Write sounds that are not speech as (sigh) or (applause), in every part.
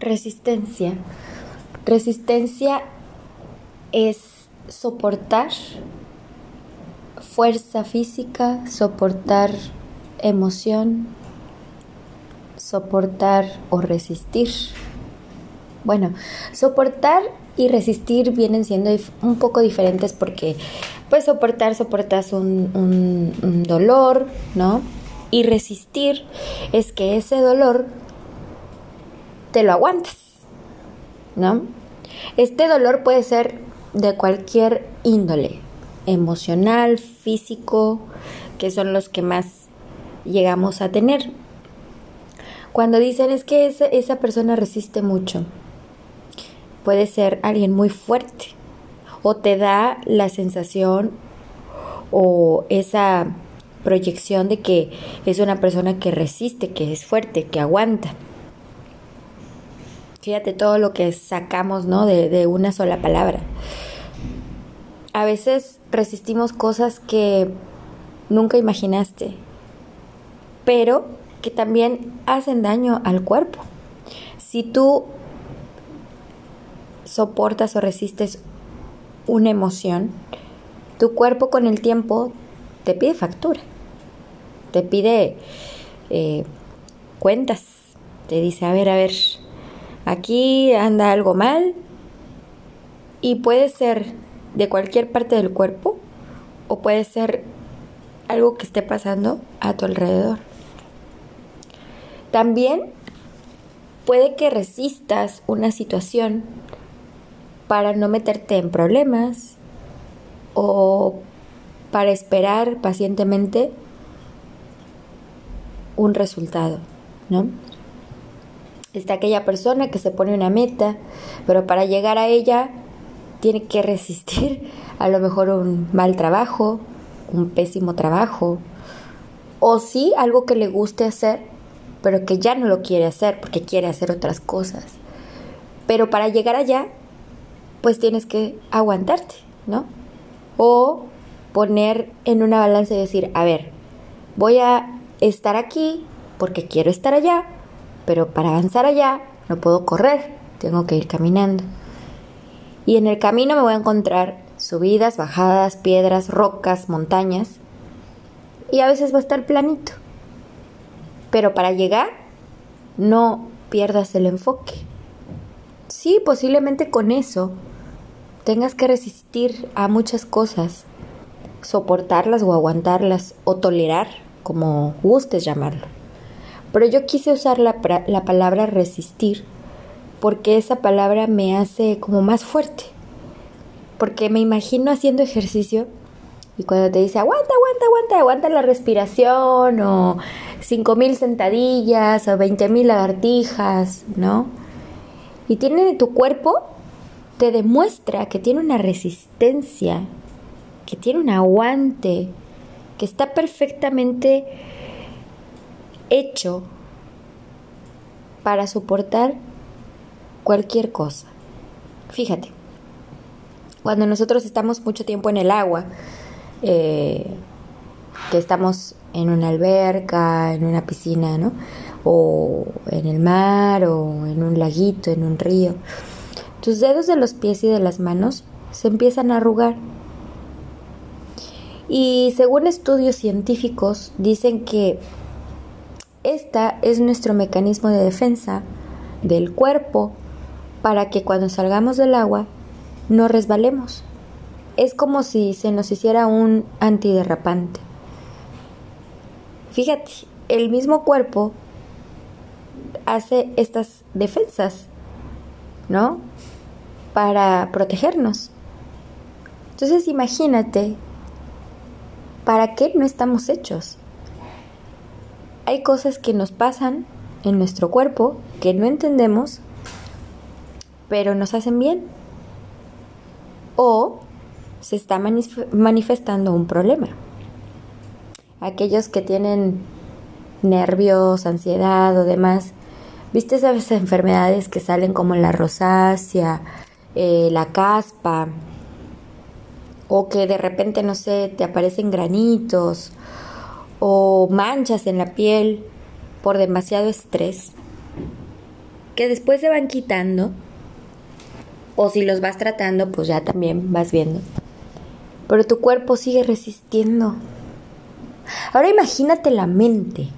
Resistencia. Resistencia es soportar fuerza física, soportar emoción, soportar o resistir. Bueno, soportar y resistir vienen siendo un poco diferentes porque pues soportar, soportas un, un dolor, ¿no? Y resistir es que ese dolor te lo aguantas, ¿no? Este dolor puede ser de cualquier índole, emocional, físico, que son los que más llegamos a tener. Cuando dicen es que esa, esa persona resiste mucho, puede ser alguien muy fuerte o te da la sensación o esa proyección de que es una persona que resiste, que es fuerte, que aguanta. Fíjate todo lo que sacamos, ¿no? De, una sola palabra. A veces resistimos cosas que nunca imaginaste, pero que también hacen daño al cuerpo. Si tú soportas o resistes una emoción, tu cuerpo con el tiempo te pide factura, te pide eh, cuentas, te dice, a ver, a ver, aquí anda algo mal y puede ser de cualquier parte del cuerpo o puede ser algo que esté pasando a tu alrededor. También puede que resistas una situación para no meterte en problemas o para esperar pacientemente un resultado, ¿no? Está aquella persona que se pone una meta, pero para llegar a ella tiene que resistir a lo mejor un mal trabajo, un pésimo trabajo, o sí algo que le guste hacer, pero que ya no lo quiere hacer porque quiere hacer otras cosas. Pero para llegar allá, pues tienes que aguantarte, ¿no? O poner en una balanza y decir, a ver, voy a estar aquí porque quiero estar allá, pero para avanzar allá no puedo correr, tengo que ir caminando. Y en el camino me voy a encontrar subidas, bajadas, piedras, rocas, montañas. Y a veces va a estar planito. Pero para llegar, no pierdas el enfoque. Sí, posiblemente con eso tengas que resistir a muchas cosas, soportarlas o aguantarlas o tolerar, como gustes llamarlo. Pero yo quise usar la, la palabra resistir porque esa palabra me hace como más fuerte. Porque me imagino haciendo ejercicio y cuando te dice aguanta, aguanta, aguanta, aguanta la respiración o cinco mil sentadillas o veinte mil lagartijas, ¿no? Y tiene tu cuerpo, te demuestra que tiene una resistencia, que tiene un aguante, que está perfectamente hecho para soportar cualquier cosa. Fíjate, cuando nosotros estamos mucho tiempo en el agua, eh, que estamos en una alberca, en una piscina, ¿no? O en el mar, o en un laguito, en un río, tus dedos de los pies y de las manos se empiezan a arrugar. Y según estudios científicos dicen que esta es nuestro mecanismo de defensa del cuerpo para que cuando salgamos del agua no resbalemos. Es como si se nos hiciera un antiderrapante. Fíjate, el mismo cuerpo hace estas defensas, ¿no? Para protegernos. Entonces imagínate, ¿para qué no estamos hechos? Hay cosas que nos pasan en nuestro cuerpo que no entendemos pero nos hacen bien. O se está manifestando un problema. Aquellos que tienen nervios, ansiedad o demás, ¿viste esas enfermedades que salen como la rosácea, eh, la caspa? O que de repente, no sé, te aparecen granitos o manchas en la piel por demasiado estrés que después se van quitando. O si los vas tratando, pues ya también vas viendo. Pero tu cuerpo sigue resistiendo. Ahora imagínate la mente.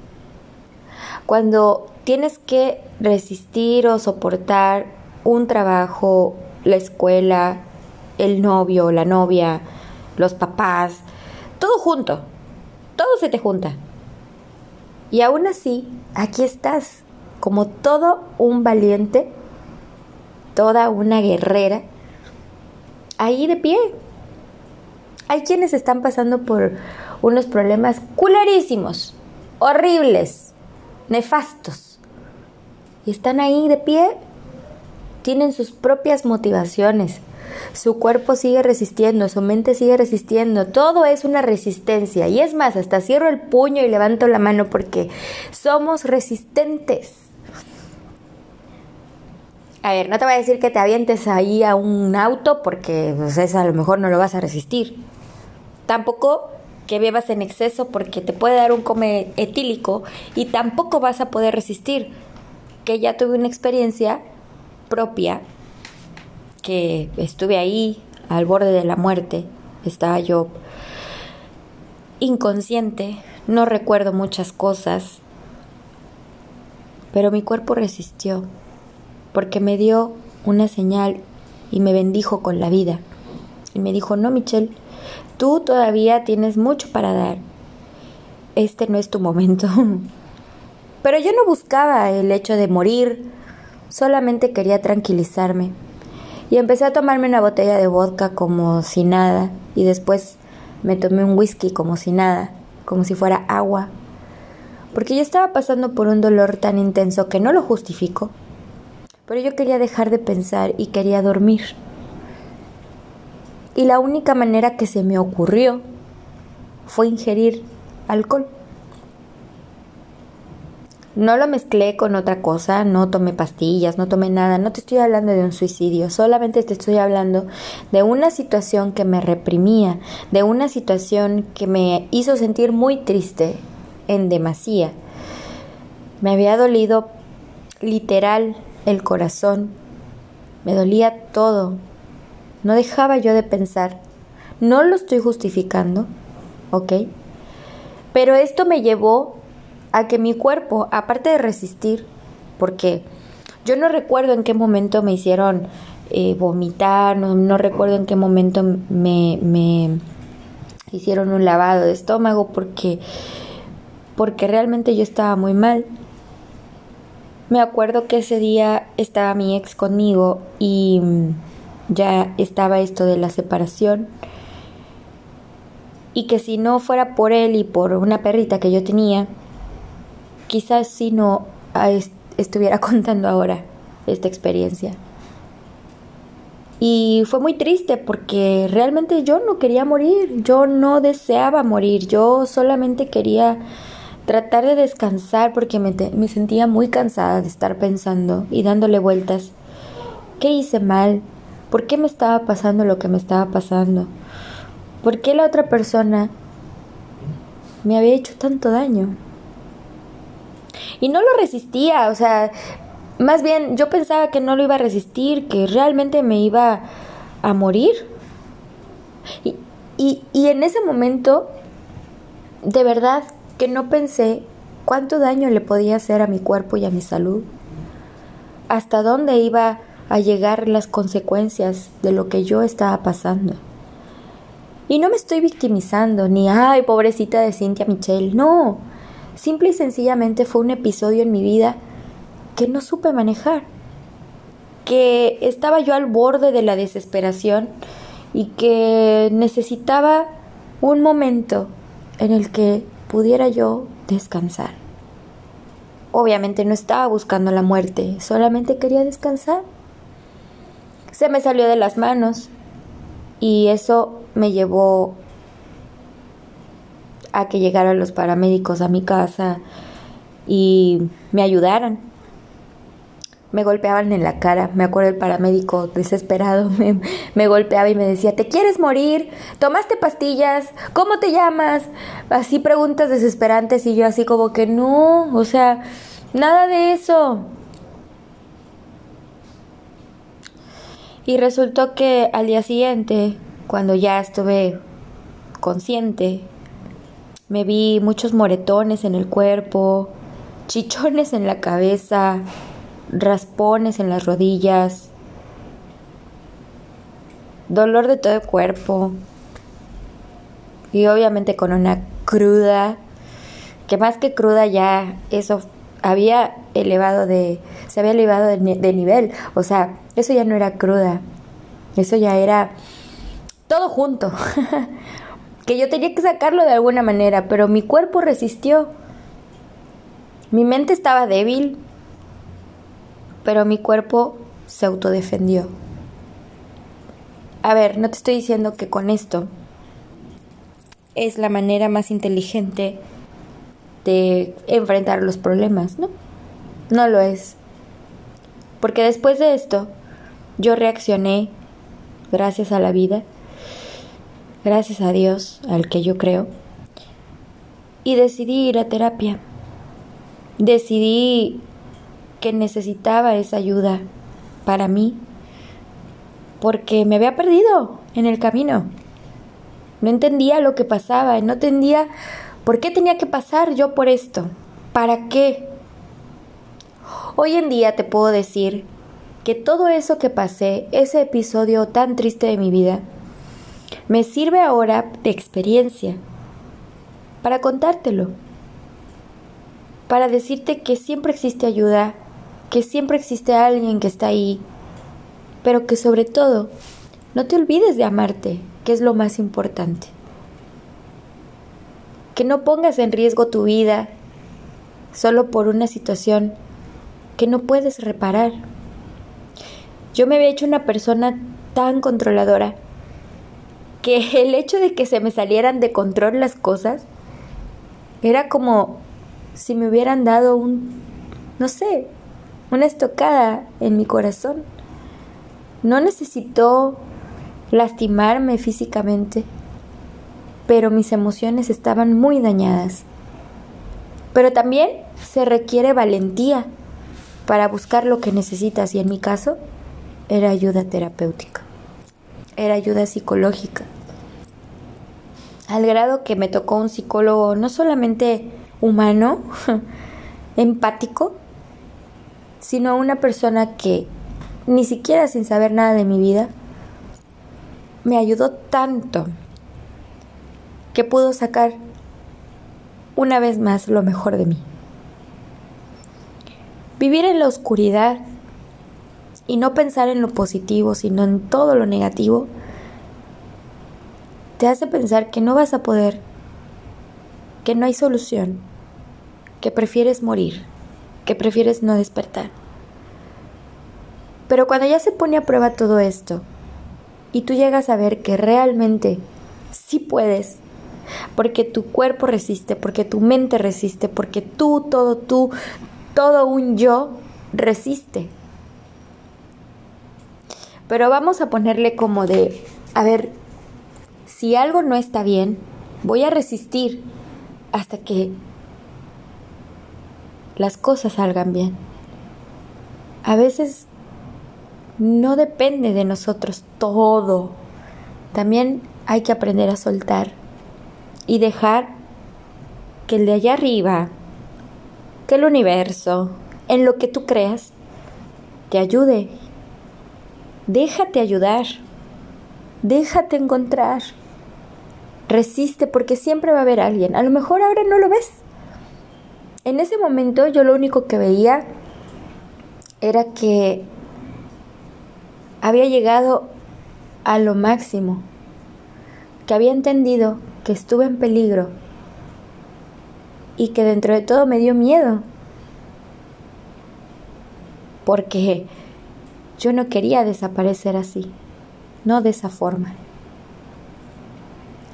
Cuando tienes que resistir o soportar un trabajo, la escuela, el novio, la novia, los papás, todo junto, todo se te junta. Y aún así, aquí estás, como todo un valiente, toda una guerrera, ahí de pie. Hay quienes están pasando por unos problemas culerísimos, horribles, nefastos. Y están ahí de pie, tienen sus propias motivaciones, su cuerpo sigue resistiendo, su mente sigue resistiendo, todo es una resistencia. Y es más, hasta cierro el puño y levanto la mano porque somos resistentes. A ver, no te voy a decir que te avientes ahí a un auto porque pues, eso a lo mejor no lo vas a resistir. Tampoco que bebas en exceso porque te puede dar un come etílico y tampoco vas a poder resistir. Que ya tuve una experiencia propia que estuve ahí al borde de la muerte, estaba yo inconsciente, no recuerdo muchas cosas, pero mi cuerpo resistió, porque me dio una señal y me bendijo con la vida. Y me dijo, no, Michelle, tú todavía tienes mucho para dar. Este no es tu momento. (laughs) Pero yo no buscaba el hecho de morir, solamente quería tranquilizarme y empecé a tomarme una botella de vodka como si nada y después me tomé un whisky como si nada, como si fuera agua, porque yo estaba pasando por un dolor tan intenso que no lo justifico, pero yo quería dejar de pensar y quería dormir. Y la única manera que se me ocurrió fue ingerir alcohol. No lo mezclé con otra cosa, no tomé pastillas, no tomé nada, no te estoy hablando de un suicidio, solamente te estoy hablando de una situación que me reprimía, de una situación que me hizo sentir muy triste en demasía. Me había dolido literal el corazón, me dolía todo, no dejaba yo de pensar, no lo estoy justificando, ¿ok? Pero esto me llevó a que mi cuerpo, aparte de resistir, porque yo no recuerdo en qué momento me hicieron eh, vomitar, no, recuerdo en qué momento me, me hicieron un lavado de estómago, porque, porque realmente yo estaba muy mal. Me acuerdo que ese día estaba mi ex conmigo y ya estaba esto de la separación y que si no fuera por él y por una perrita que yo tenía, quizás si no estuviera (laughs) contando ahora esta experiencia. Y fue muy triste porque realmente yo no quería morir, yo no deseaba morir, yo solamente quería tratar de descansar porque me, me, sentía muy cansada de estar pensando y dándole vueltas. ¿Qué hice mal? ¿Por qué me estaba pasando lo que me estaba pasando? ¿Por qué la otra persona me había hecho tanto daño? Y no lo resistía, o sea, más bien yo pensaba que no lo iba a resistir, que realmente me iba a morir. Y, y, y en ese momento, de verdad que no pensé cuánto daño le podía hacer a mi cuerpo y a mi salud. Hasta dónde iba a llegar las consecuencias de lo que yo estaba pasando. Y no me estoy victimizando, ni, ay, pobrecita de Cynthia Michelle, no. Simple y sencillamente fue un episodio en mi vida que no supe manejar, que estaba yo al borde de la desesperación y que necesitaba un momento en el que pudiera yo descansar. Obviamente no estaba buscando la muerte, solamente quería descansar. Se me salió de las manos y eso me llevó a que llegaran los paramédicos a mi casa y me ayudaran. Me golpeaban en la cara, me acuerdo el paramédico desesperado (laughs) me, me, golpeaba y me decía, ¿te quieres morir? ¿Tomaste pastillas? ¿Cómo te llamas? Así preguntas desesperantes y yo así como que no, o sea, nada de eso. Y resultó que al día siguiente, cuando ya estuve consciente, me vi muchos moretones en el cuerpo, chichones en la cabeza, raspones en las rodillas, dolor de todo el cuerpo y obviamente con una cruda, que más que cruda ya eso había elevado de, se había elevado de, de nivel, o sea, eso ya no era cruda, eso ya era todo junto. (laughs) que yo tenía que sacarlo de alguna manera, pero mi cuerpo resistió. Mi mente estaba débil, pero mi cuerpo se autodefendió. A ver, no te estoy diciendo que con esto es la manera más inteligente de enfrentar los problemas, ¿no? No lo es. Porque después de esto, yo reaccioné gracias a la vida gracias a Dios, al que yo creo, y decidí ir a terapia. Decidí que necesitaba esa ayuda para mí, porque me había perdido en el camino. No entendía lo que pasaba, no entendía por qué tenía que pasar yo por esto, para qué. Hoy en día te puedo decir que todo eso que pasé, ese episodio tan triste de mi vida, me sirve ahora de experiencia para contártelo, para decirte que siempre existe ayuda, que siempre existe alguien que está ahí, pero que sobre todo no te olvides de amarte, que es lo más importante. Que no pongas en riesgo tu vida solo por una situación que no puedes reparar. Yo me había hecho una persona tan controladora que el hecho de que se me salieran de control las cosas era como si me hubieran dado un, no sé, una estocada en mi corazón. No necesitó lastimarme físicamente, pero mis emociones estaban muy dañadas. Pero también se requiere valentía para buscar lo que necesitas y en mi caso era ayuda terapéutica era ayuda psicológica. Al grado que me tocó un psicólogo no solamente humano, (laughs) empático, sino una persona que ni siquiera sin saber nada de mi vida, me ayudó tanto que pudo sacar una vez más lo mejor de mí. Vivir en la oscuridad y no pensar en lo positivo, sino en todo lo negativo, te hace pensar que no vas a poder, que no hay solución, que prefieres morir, que prefieres no despertar. Pero cuando ya se pone a prueba todo esto y tú llegas a ver que realmente sí puedes, porque tu cuerpo resiste, porque tu mente resiste, porque tú, todo tú, todo un yo resiste pero vamos a ponerle como de, a ver, si algo no está bien, voy a resistir hasta que las cosas salgan bien. A veces no depende de nosotros todo. También hay que aprender a soltar y dejar que el de allá arriba, que el universo, en lo que tú creas, te ayude Déjate ayudar. Déjate encontrar. Resiste porque siempre va a haber alguien. A lo mejor ahora no lo ves. En ese momento yo lo único que veía era que había llegado a lo máximo, que había entendido que estuve en peligro y que dentro de todo me dio miedo. Porque yo no quería desaparecer así, no de esa forma.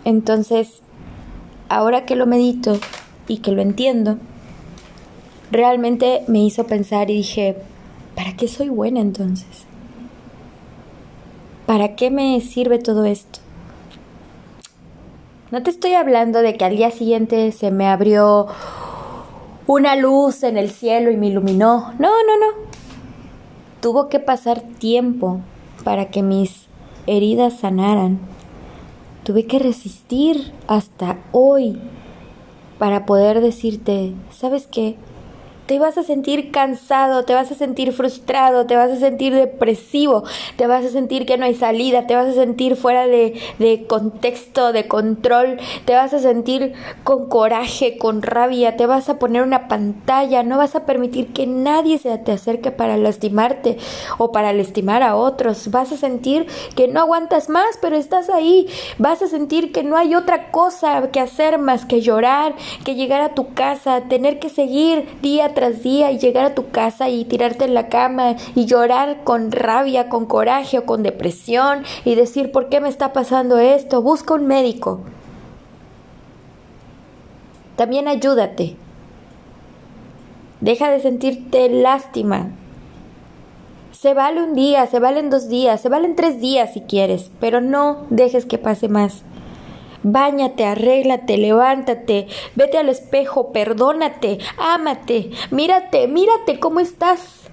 Entonces, ahora que lo medito y que lo entiendo, realmente me hizo pensar y dije, ¿para qué soy buena entonces? ¿Para qué me sirve todo esto? No te estoy hablando de que al día siguiente se me abrió una luz en el cielo y me iluminó. No, no, no tuvo que pasar tiempo para que mis heridas sanaran. Tuve que resistir hasta hoy para poder decirte, ¿sabes qué? Te vas a sentir cansado, te vas a sentir frustrado, te vas a sentir depresivo, te vas a sentir que no hay salida, te vas a sentir fuera de, contexto, de control, te vas a sentir con coraje, con rabia, te vas a poner una pantalla, no vas a permitir que nadie se te acerque para lastimarte o para lastimar a otros, vas a sentir que no aguantas más, pero estás ahí, vas a sentir que no hay otra cosa que hacer más que llorar, que llegar a tu casa, tener que seguir día tras día y llegar a tu casa y tirarte en la cama y llorar con rabia, con coraje o con depresión y decir, ¿por qué me está pasando esto? Busca un médico. También ayúdate. Deja de sentirte lástima. Se vale un día, se valen dos días, se valen tres días si quieres, pero no dejes que pase más. Báñate, arréglate, levántate, vete al espejo, perdónate, ámate, mírate, mírate cómo estás.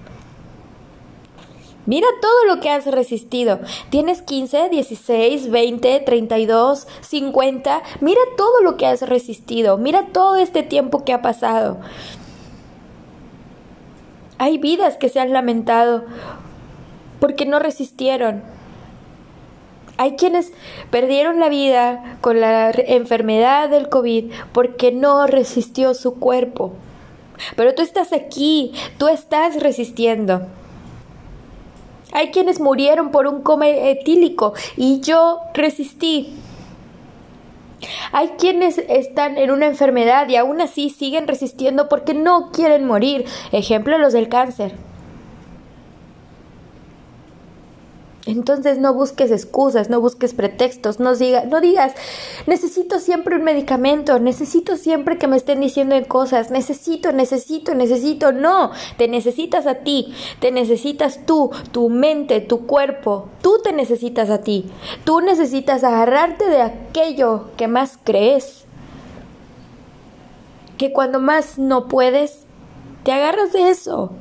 Mira todo lo que has resistido. Tienes 15, 16, 20, 32, 50. Mira todo lo que has resistido. Mira todo este tiempo que ha pasado. Hay vidas que se han lamentado porque no resistieron, hay quienes perdieron la vida con la enfermedad del COVID porque no resistió su cuerpo. Pero tú estás aquí, tú estás resistiendo. Hay quienes murieron por un coma etílico y yo resistí. Hay quienes están en una enfermedad y aún así siguen resistiendo porque no quieren morir. Ejemplo, los del cáncer. Entonces no busques excusas, no busques pretextos, no, no digas, necesito siempre un medicamento, necesito siempre que me estén diciendo cosas, necesito, necesito, necesito. No, te necesitas a ti, te necesitas tú, tu mente, tu cuerpo, tú te necesitas a ti, tú necesitas agarrarte de aquello que más crees, que cuando más no puedes, te agarras de eso.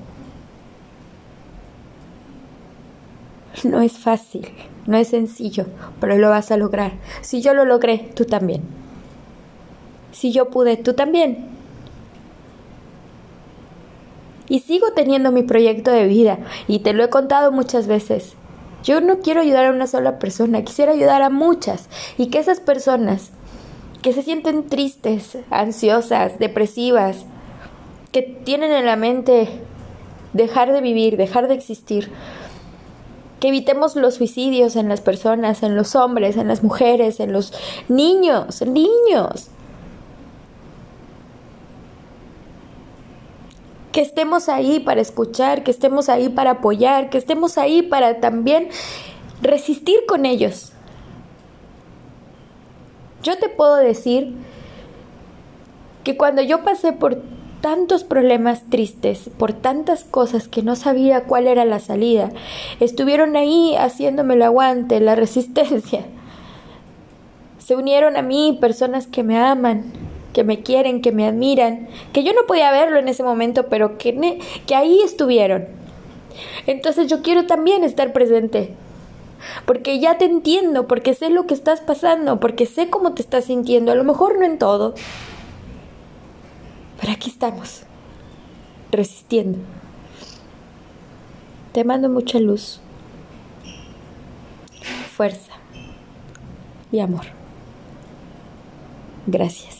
No es fácil, no es sencillo, pero lo vas a lograr. Si yo lo logré, tú también. Si yo pude, tú también. Y sigo teniendo mi proyecto de vida y te lo he contado muchas veces. Yo no quiero ayudar a una sola persona, quisiera ayudar a muchas y que esas personas que se sienten tristes, ansiosas, depresivas, que tienen en la mente dejar de vivir, dejar de existir, que evitemos los suicidios en las personas, en los hombres, en las mujeres, en los niños, niños. Que estemos ahí para escuchar, que estemos ahí para apoyar, que estemos ahí para también resistir con ellos. Yo te puedo decir que cuando yo pasé por tantos problemas tristes, por tantas cosas que no sabía cuál era la salida, estuvieron ahí haciéndome el aguante, la (laughs) resistencia. Se unieron a mí personas que me aman, que me quieren, que me admiran, que yo no podía verlo en ese momento, pero que, que ahí estuvieron. Entonces yo quiero también estar presente, porque ya te entiendo, porque sé lo que estás pasando, porque sé cómo te estás sintiendo, a lo mejor no en todo, pero aquí estamos, resistiendo. Te mando mucha luz, fuerza y amor. Gracias.